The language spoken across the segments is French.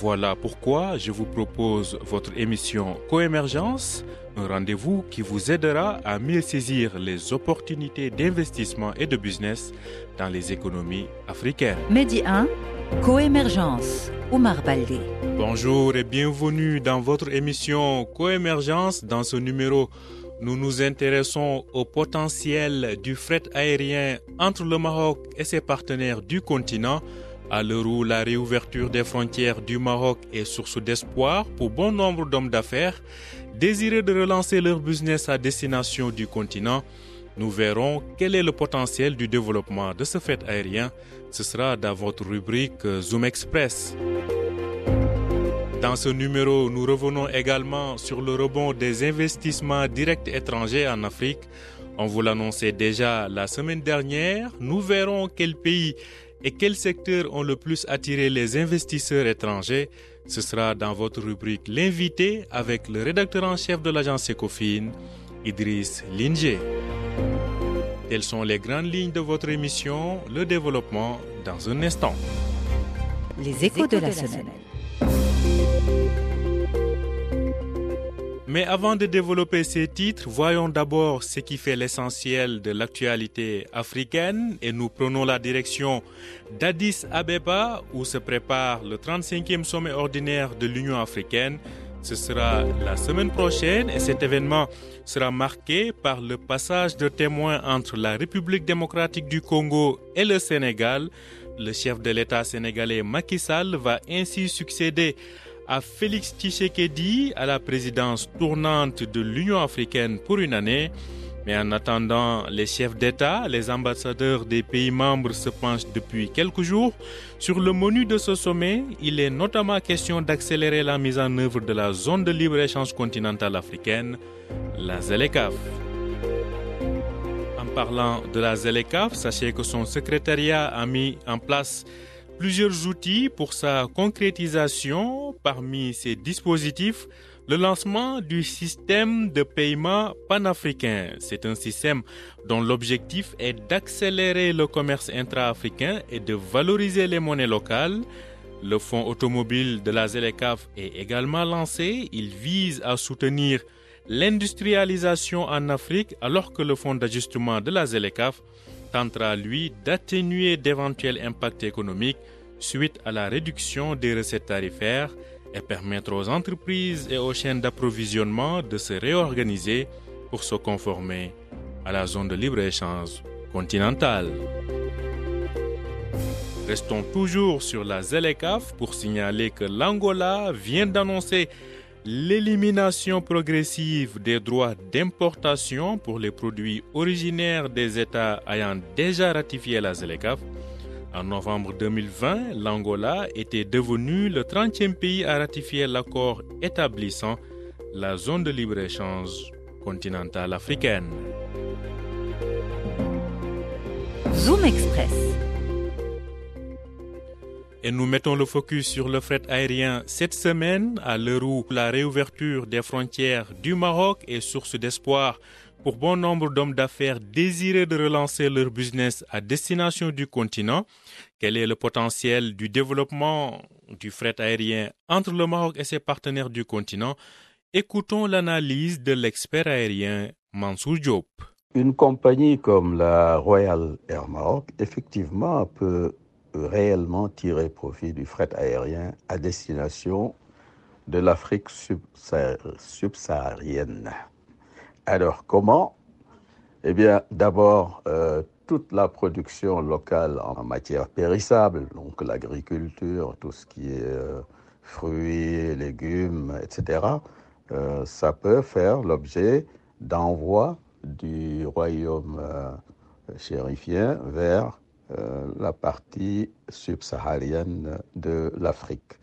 Voilà pourquoi je vous propose votre émission Coémergence, un rendez-vous qui vous aidera à mieux saisir les opportunités d'investissement et de business dans les économies africaines. Medi 1, Coémergence, Omar Baldé. Bonjour et bienvenue dans votre émission Coémergence. Dans ce numéro, nous nous intéressons au potentiel du fret aérien entre le Maroc et ses partenaires du continent. À l'heure où la réouverture des frontières du Maroc est source d'espoir pour bon nombre d'hommes d'affaires désireux de relancer leur business à destination du continent, nous verrons quel est le potentiel du développement de ce fret aérien. Ce sera dans votre rubrique Zoom Express. Dans ce numéro, nous revenons également sur le rebond des investissements directs étrangers en Afrique. On vous l'annonçait déjà la semaine dernière. Nous verrons quels pays et quels secteurs ont le plus attiré les investisseurs étrangers? Ce sera dans votre rubrique L'invité avec le rédacteur en chef de l'agence Ecofin, Idriss Linger. Telles sont les grandes lignes de votre émission, le développement dans un instant. Les échos de la semaine. Mais avant de développer ces titres, voyons d'abord ce qui fait l'essentiel de l'actualité africaine et nous prenons la direction d'Addis Abeba où se prépare le 35e sommet ordinaire de l'Union africaine. Ce sera la semaine prochaine et cet événement sera marqué par le passage de témoins entre la République démocratique du Congo et le Sénégal. Le chef de l'État sénégalais Macky Sall va ainsi succéder à Félix Tshisekedi à la présidence tournante de l'Union africaine pour une année. Mais en attendant, les chefs d'État, les ambassadeurs des pays membres se penchent depuis quelques jours sur le menu de ce sommet. Il est notamment question d'accélérer la mise en œuvre de la zone de libre-échange continentale africaine, la ZLECAF. En parlant de la ZLECAF, sachez que son secrétariat a mis en place plusieurs outils pour sa concrétisation. Parmi ces dispositifs, le lancement du système de paiement panafricain. C'est un système dont l'objectif est d'accélérer le commerce intra-africain et de valoriser les monnaies locales. Le fonds automobile de la ZLECAF est également lancé. Il vise à soutenir l'industrialisation en Afrique alors que le fonds d'ajustement de la ZLECAF tentera, lui, d'atténuer d'éventuels impacts économiques suite à la réduction des recettes tarifaires et permettre aux entreprises et aux chaînes d'approvisionnement de se réorganiser pour se conformer à la zone de libre-échange continentale. Restons toujours sur la ZLECAF pour signaler que l'Angola vient d'annoncer l'élimination progressive des droits d'importation pour les produits originaires des États ayant déjà ratifié la ZLECAF. En novembre 2020, l'Angola était devenu le 30e pays à ratifier l'accord établissant la zone de libre-échange continentale africaine. Zoom Express. Et nous mettons le focus sur le fret aérien cette semaine, à l'heure où la réouverture des frontières du Maroc est source d'espoir pour bon nombre d'hommes d'affaires désireux de relancer leur business à destination du continent. Quel est le potentiel du développement du fret aérien entre le Maroc et ses partenaires du continent? Écoutons l'analyse de l'expert aérien Mansour Diop. Une compagnie comme la Royal Air Maroc, effectivement, peut réellement tirer profit du fret aérien à destination de l'Afrique subsaharienne. Alors, comment? Eh bien, d'abord, euh, toute la production locale en matière périssable, donc l'agriculture, tout ce qui est euh, fruits, légumes, etc., euh, ça peut faire l'objet d'envoi du royaume chérifien vers la partie subsaharienne de l'Afrique.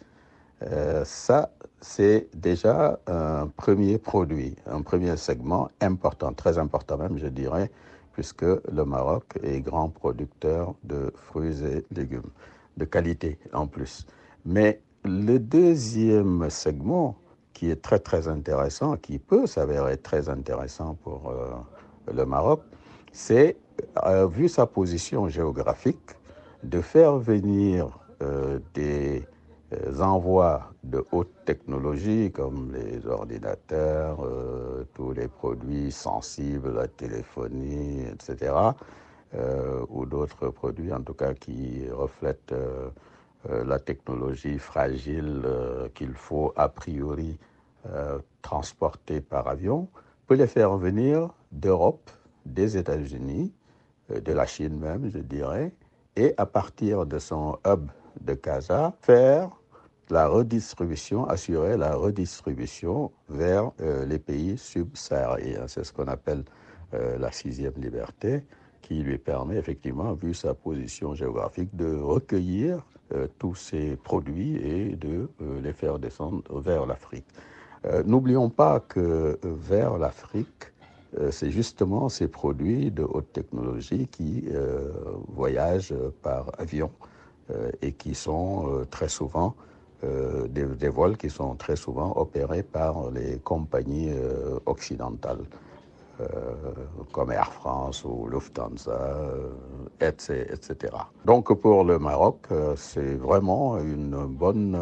ça, c'est déjà un premier produit, un premier segment important, très important même, je dirais, puisque le Maroc est grand producteur de fruits et légumes, de qualité en plus. Mais le deuxième segment, qui est très très intéressant, qui peut s'avérer très intéressant pour euh, le Maroc, c'est, euh, vu sa position géographique, de faire venir euh, des envois de haute technologie comme les ordinateurs, tous les produits sensibles, la téléphonie, etc., ou d'autres produits en tout cas qui reflètent la technologie fragile qu'il faut a priori euh, transportés par avion peut les faire venir d'Europe, des États-Unis, euh, de la Chine même, je dirais, et à partir de son hub de Casa, faire la redistribution, assurer la redistribution vers euh, les pays subsahariens. C'est ce qu'on appelle la sixième liberté, qui lui permet effectivement, vu sa position géographique, de recueillir tous ces produits et de les faire descendre vers l'Afrique. Euh, n'oublions pas que euh, vers l'Afrique, euh, c'est justement ces produits de haute technologie qui voyagent par avion et qui sont très souvent des, des, vols qui sont très souvent opérés par les compagnies occidentales. comme Air France ou Lufthansa, etc. Donc pour le Maroc, c'est vraiment une bonne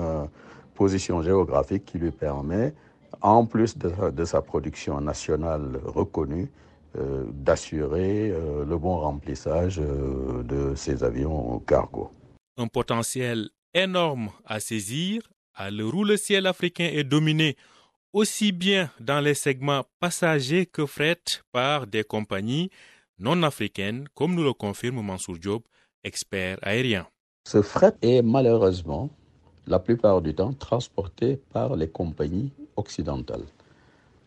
position géographique qui lui permet en plus de, sa production nationale reconnue, euh, d'assurer euh, le bon remplissage euh, de ses avions cargo. Un potentiel énorme à saisir à l'heure où le ciel africain est dominé aussi bien dans les segments passagers que fret par des compagnies non africaines, comme nous le confirme Mansour Diop, expert aérien. Ce fret est malheureusement la plupart du temps transportés par les compagnies occidentales,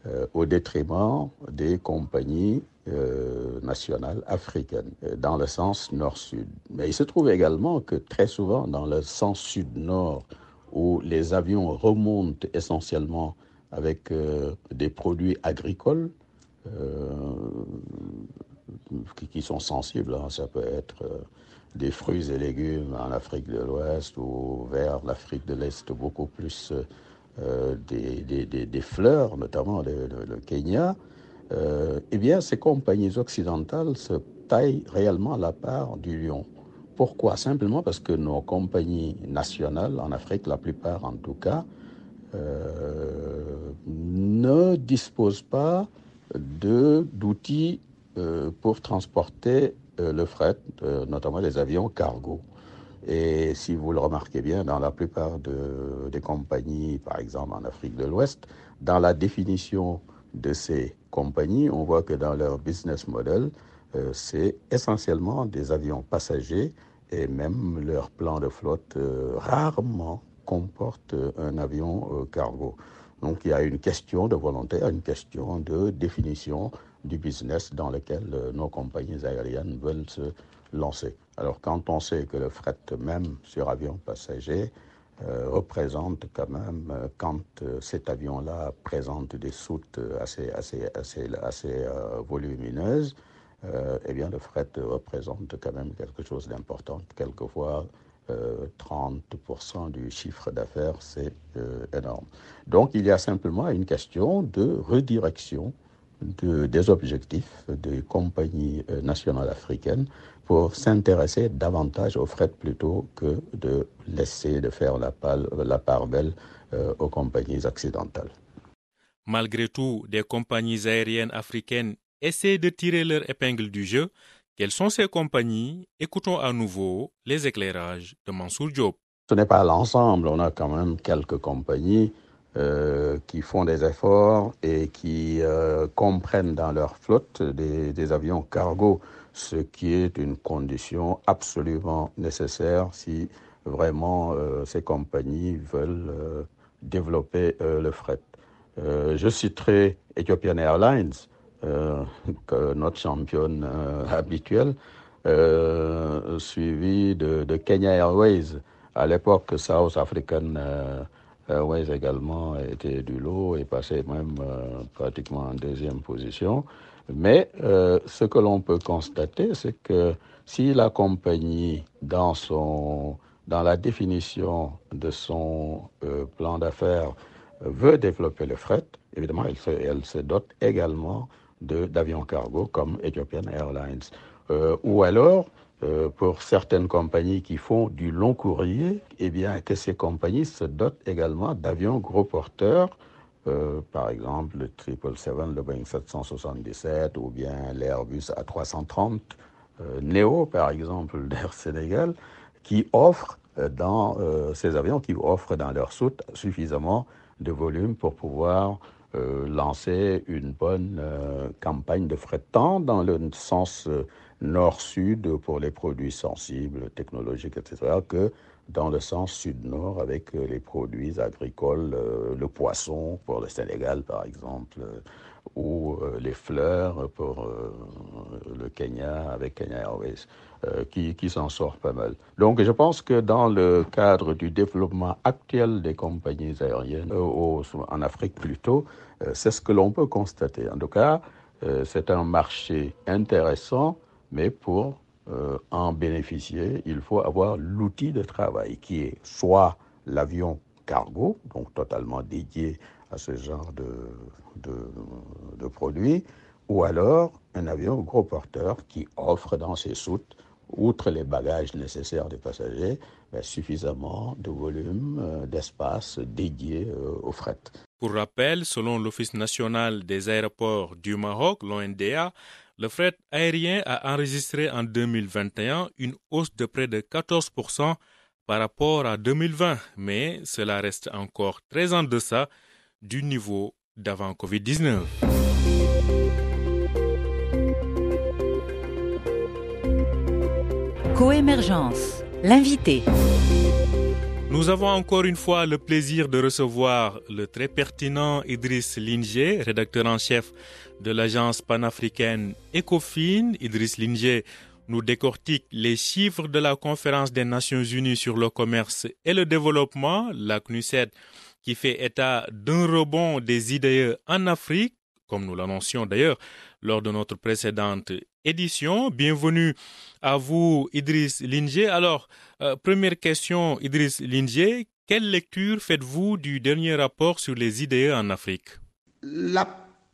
euh, au détriment des compagnies euh, nationales africaines, euh, dans le sens nord-sud. Mais il se trouve également que très souvent, dans le sens sud-nord, où les avions remontent essentiellement avec des produits agricoles, qui, sont sensibles, hein, ça peut être des fruits et légumes en Afrique de l'Ouest ou vers l'Afrique de l'Est, beaucoup plus euh, des, des, des, fleurs, notamment le, Kenya, euh, eh bien, ces compagnies occidentales se taillent réellement la part du lion. Pourquoi? Simplement parce que nos compagnies nationales, en Afrique, la plupart en tout cas, euh, ne disposent pas d'outils pour transporter le fret, notamment les avions cargo. Et si vous le remarquez bien, dans la plupart des compagnies, par exemple en Afrique de l'Ouest, dans la définition de ces compagnies, on voit que dans leur business model, euh, c'est essentiellement des avions passagers et même leur plan de flotte rarement comporte un avion cargo. Donc il y a une question de volonté, une question de définition du business dans lequel euh, nos compagnies aériennes veulent se lancer. Alors quand on sait que le fret même sur avion passager euh, représente quand même, euh, quand cet avion-là présente des soutes assez, assez, assez, assez volumineuses, eh bien le fret représente quand même quelque chose d'important. Quelquefois, 30% du chiffre d'affaires, c'est énorme. Donc il y a simplement une question de redirection de, des objectifs des compagnies euh, nationales africaines pour s'intéresser davantage au fret plutôt que de laisser de faire la, la part belle euh, aux compagnies occidentales. Malgré tout, des compagnies aériennes africaines essaient de tirer leur épingle du jeu. Quelles sont ces compagnies? Écoutons à nouveau les éclairages de Mansour Diop. Ce n'est pas l'ensemble, on a quand même quelques compagnies euh, qui font des efforts et qui euh, comprennent dans leur flotte des, avions cargo, ce qui est une condition absolument nécessaire si vraiment euh, ces compagnies veulent développer le fret. je citerai Ethiopian Airlines, notre championne habituelle, suivi de, de, Kenya Airways, à l'époque South African Airways également était du lot et passait même pratiquement en deuxième position. Mais ce que l'on peut constater, c'est que si la compagnie, dans, son, dans la définition de son plan d'affaires, veut développer le fret, évidemment, elle se, elle se dote également d'avions cargo comme Ethiopian Airlines. Euh, ou alors, euh, pour certaines compagnies qui font du long courrier, eh bien, que ces compagnies se dotent également d'avions gros porteurs, euh, par exemple le 777, le Boeing 777 ou bien l'Airbus A330 Neo, par exemple, d'Air Sénégal, qui offrent dans ces avions, qui offrent dans leur soute suffisamment de volume pour pouvoir euh, lancer une bonne euh, campagne de fret tant dans le sens euh, nord-sud pour les produits sensibles, technologiques, etc., que dans le sens sud-nord avec les produits agricoles, le poisson pour le Sénégal par exemple, ou les fleurs pour le Kenya avec Kenya Airways. Euh, qui, qui s'en sort pas mal. Donc je pense que dans le cadre du développement actuel des compagnies aériennes, euh, en Afrique plutôt, euh, c'est ce que l'on peut constater. En tout cas, c'est un marché intéressant, mais pour en bénéficier, il faut avoir l'outil de travail qui est soit l'avion cargo, donc totalement dédié à ce genre de, de, de produits, ou alors un avion gros porteur qui offre dans ses soutes outre les bagages nécessaires des passagers, ben, suffisamment de volume, euh, d'espace dédié euh, au fret. Pour rappel, selon l'Office national des aéroports du Maroc, l'ONDA, le fret aérien a enregistré en 2021 une hausse de près de 14% par rapport à 2020, mais cela reste encore très en deçà du niveau d'avant Covid-19. Coémergence, l'invité. Nous avons encore une fois le plaisir de recevoir le très pertinent Idriss Linger, rédacteur en chef de l'agence panafricaine Ecofin. Idriss Linger nous décortique les chiffres de la conférence des Nations Unies sur le commerce et le développement, la CNUSED, qui fait état d'un rebond des IDE en Afrique, comme nous l'annoncions d'ailleurs lors de notre précédente édition. Bienvenue à vous, Idriss Linger. Alors, euh, première question, Idriss Linger, quelle lecture faites-vous du dernier rapport sur les IDE en Afrique?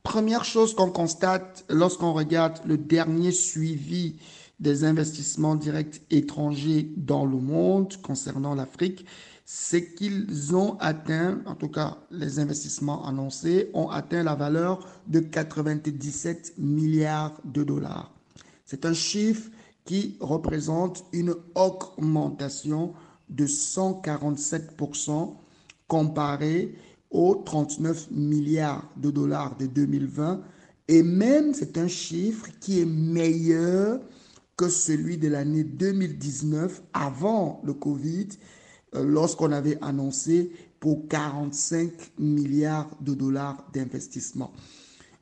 Première chose qu'on constate lorsqu'on regarde le dernier suivi des investissements directs étrangers dans le monde concernant l'Afrique, c'est qu'ils ont atteint, en tout cas les investissements annoncés, ont atteint la valeur de 97 milliards de dollars. C'est un chiffre qui représente une augmentation de 147% comparé aux 39 milliards de dollars de 2020. Et même c'est un chiffre qui est meilleur que celui de l'année 2019 avant le Covid, euh, lorsqu'on avait annoncé pour 45 milliards de dollars d'investissement.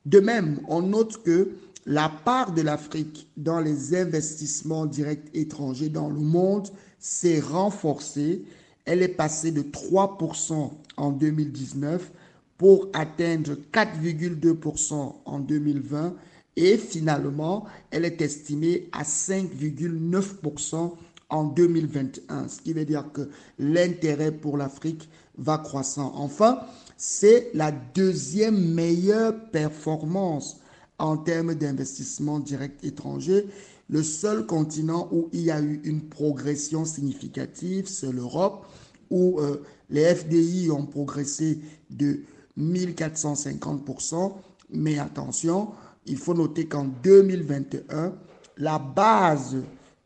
De même, on note que la part de l'Afrique dans les investissements directs étrangers dans le monde s'est renforcée. Elle est passée de 3% en 2019 pour atteindre 4,2% en 2020 et finalement, elle est estimée à 5,9% en 2021, ce qui veut dire que l'intérêt pour l'Afrique va croissant. Enfin, c'est la deuxième meilleure performance en termes d'investissement direct étranger. Le seul continent où il y a eu une progression significative, c'est l'Europe, où euh, les FDI ont progressé de 1450%. Mais attention, il faut noter qu'en 2021, la base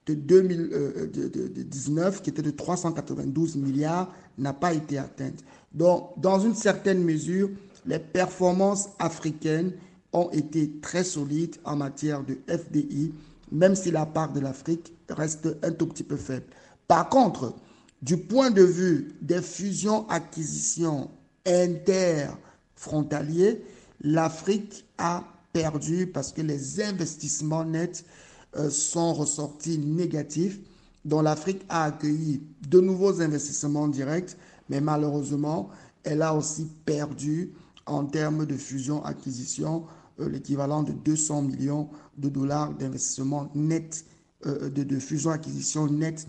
de 2019, euh, qui était de 392 milliards, n'a pas été atteinte. Donc, dans une certaine mesure, les performances africaines ont été très solides en matière de FDI, même si la part de l'Afrique reste un tout petit peu faible. Par contre, du point de vue des fusions-acquisitions interfrontaliers, l'Afrique a perdu parce que les investissements nets euh, sont ressortis négatifs, dont l'Afrique a accueilli de nouveaux investissements directs, mais malheureusement, elle a aussi perdu en termes de fusion-acquisition l'équivalent de 200 millions de dollars d'investissement net, de, de fusion-acquisition net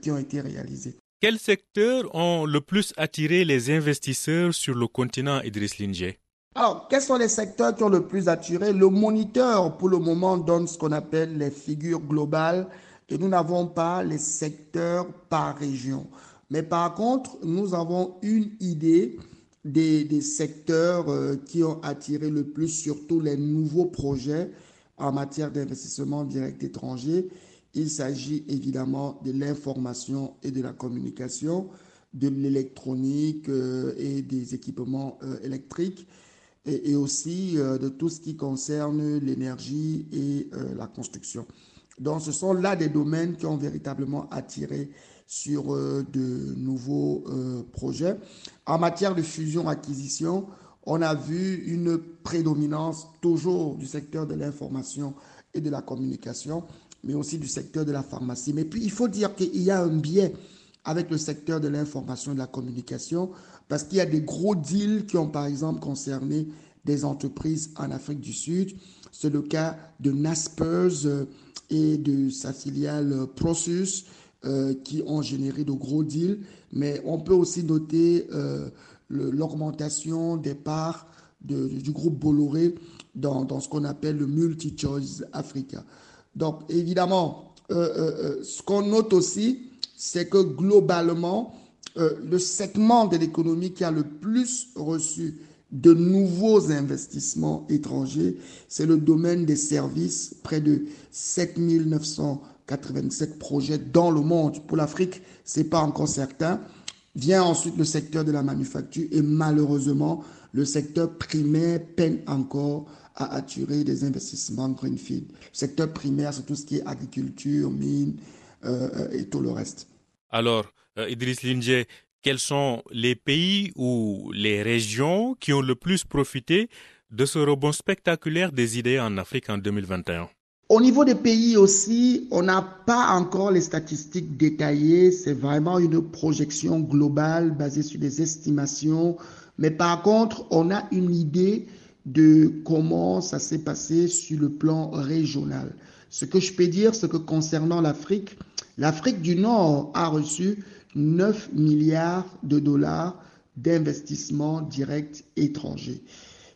qui ont été réalisés. Quels secteurs ont le plus attiré les investisseurs sur le continent Idriss Linger alors, quels sont les secteurs qui ont le plus attiré? Le moniteur, pour le moment, donne ce qu'on appelle les figures globales et nous n'avons pas les secteurs par région. Mais par contre, nous avons une idée des, secteurs euh, qui ont attiré le plus, surtout les nouveaux projets en matière d'investissement direct étranger. Il s'agit évidemment de l'information et de la communication, de l'électronique euh, et des équipements euh, électriques et, aussi de tout ce qui concerne l'énergie et la construction. Donc, ce sont là des domaines qui ont véritablement attiré sur euh, de nouveaux projets. En matière de fusion-acquisition, on a vu une prédominance toujours du secteur de l'information et de la communication, mais aussi du secteur de la pharmacie. Mais puis, il faut dire qu'il y a un biais avec le secteur de l'information et de la communication parce qu'il y a des gros deals qui ont par exemple concerné des entreprises en Afrique du Sud. C'est le cas de Naspers euh, et de sa filiale euh, Prosus euh, qui ont généré de gros deals. Mais on peut aussi noter l'augmentation des parts du groupe Bolloré dans, dans ce qu'on appelle le Multi-Choice Africa. Donc évidemment, ce qu'on note aussi, c'est que globalement, euh, le segment de l'économie qui a le plus reçu de nouveaux investissements étrangers, c'est le domaine des services, près de 7 987 projets dans le monde. Pour l'Afrique, c'est pas encore certain. Vient ensuite le secteur de la manufacture et malheureusement, le secteur primaire peine encore à attirer des investissements greenfield. Le secteur primaire, c'est tout ce qui est agriculture, mine euh, et tout le reste. Alors, euh, Idriss Linje, quels sont les pays ou les régions qui ont le plus profité de ce rebond spectaculaire des idées en Afrique en 2021 au niveau des pays aussi, on n'a pas encore les statistiques détaillées. C'est vraiment une projection globale basée sur des estimations. Mais par contre, on a une idée de comment ça s'est passé sur le plan régional. Ce que je peux dire, c'est que concernant l'Afrique, l'Afrique du Nord a reçu 9 milliards de dollars d'investissements directs étrangers.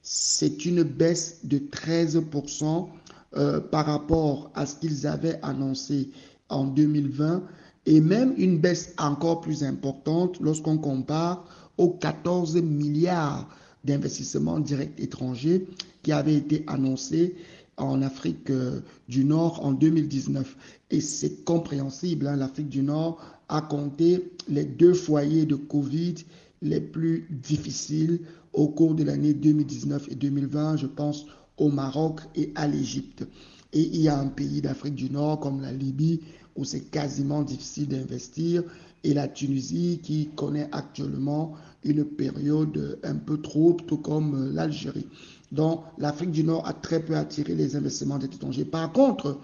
C'est une baisse de 13% euh, par rapport à ce qu'ils avaient annoncé en 2020 et même une baisse encore plus importante lorsqu'on compare aux 14 milliards d'investissements directs étrangers qui avaient été annoncés en Afrique euh, du Nord en 2019. Et c'est compréhensible, hein, l'Afrique du Nord a compté les deux foyers de Covid les plus difficiles au cours de l'année 2019 et 2020, je pense au Maroc et à l'Égypte. Et il y a un pays d'Afrique du Nord comme la Libye où c'est quasiment difficile d'investir et la Tunisie qui connaît actuellement une période un peu trouble, tout comme l'Algérie. Donc l'Afrique du Nord a très peu attiré les investissements étrangers. Par contre,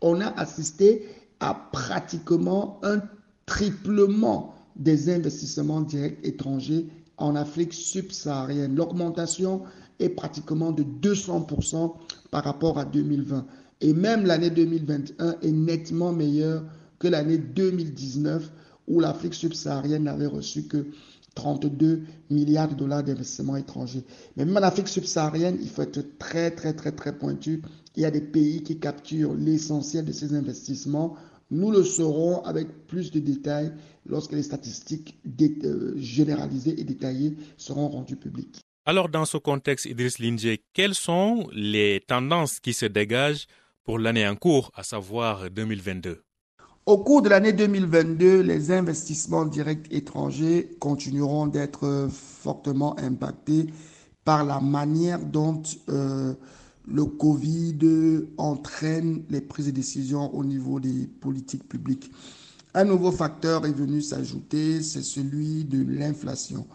on a assisté à pratiquement un triplement des investissements directs étrangers en Afrique subsaharienne. L'augmentation est pratiquement de 200% par rapport à 2020. Et même l'année 2021 est nettement meilleure que l'année 2019 où l'Afrique subsaharienne n'avait reçu que 32 milliards de dollars d'investissements étrangers. Mais même en Afrique subsaharienne, il faut être très, très, très, très pointu. Il y a des pays qui capturent l'essentiel de ces investissements nous le saurons avec plus de détails lorsque les statistiques euh, généralisées et détaillées seront rendues publiques. Alors, dans ce contexte, Idriss Linje, quelles sont les tendances qui se dégagent pour l'année en cours, à savoir 2022 Au cours de l'année 2022, les investissements directs étrangers continueront d'être fortement impactés par la manière dont euh, le Covid entraîne les prises de décision au niveau des politiques publiques. Un nouveau facteur est venu s'ajouter, c'est celui de l'inflation.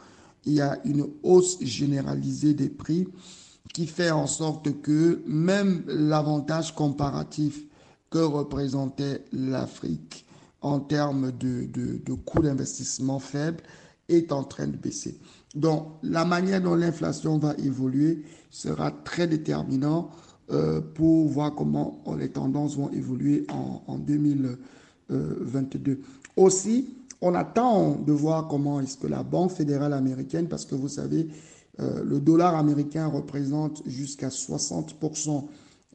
Il y a une hausse généralisée des prix qui fait en sorte que même l'avantage comparatif que représentait l'Afrique en termes de, de, de coûts d'investissement faibles est en train de baisser. Donc, la manière dont l'inflation va évoluer sera très déterminant euh, pour voir comment les tendances vont évoluer en, en 2022. Aussi, on attend de voir comment est-ce que la Banque fédérale américaine, parce que vous savez, euh, le dollar américain représente jusqu'à 60%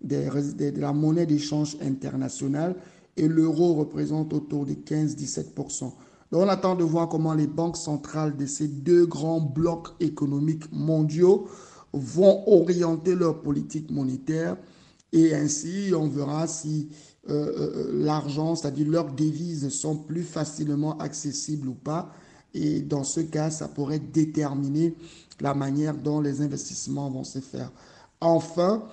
des, de la monnaie d'échange internationale et l'euro représente autour de 15-17%. On attend de voir comment les banques centrales de ces deux grands blocs économiques mondiaux vont orienter leur politique monétaire et ainsi on verra si euh, euh, l'argent, c'est-à-dire leurs devises, sont plus facilement accessibles ou pas. Et dans ce cas, ça pourrait déterminer la manière dont les investissements vont se faire. Enfin,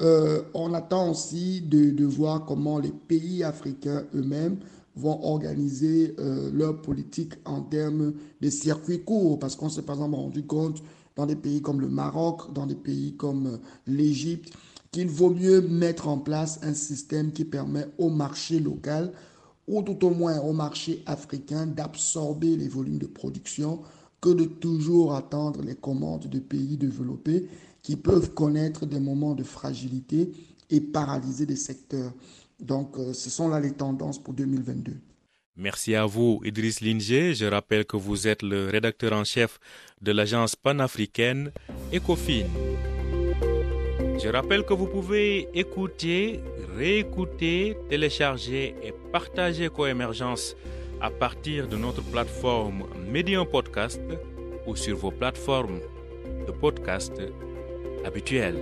euh, on attend aussi de, voir comment les pays africains eux-mêmes vont organiser euh, leur politique en termes de circuits courts, parce qu'on s'est par exemple rendu compte dans des pays comme le Maroc, dans des pays comme l'Égypte, qu'il vaut mieux mettre en place un système qui permet au marché local, ou tout au moins au marché africain, d'absorber les volumes de production que de toujours attendre les commandes de pays développés qui peuvent connaître des moments de fragilité et paralyser des secteurs. Donc, euh, ce sont là les tendances pour 2022. Merci à vous, Idriss Linger. Je rappelle que vous êtes le rédacteur en chef de l'agence panafricaine ECOFIN. Je rappelle que vous pouvez écouter, réécouter, télécharger et partager Coémergence à partir de notre plateforme Medium Podcast ou sur vos plateformes de podcast habituelles.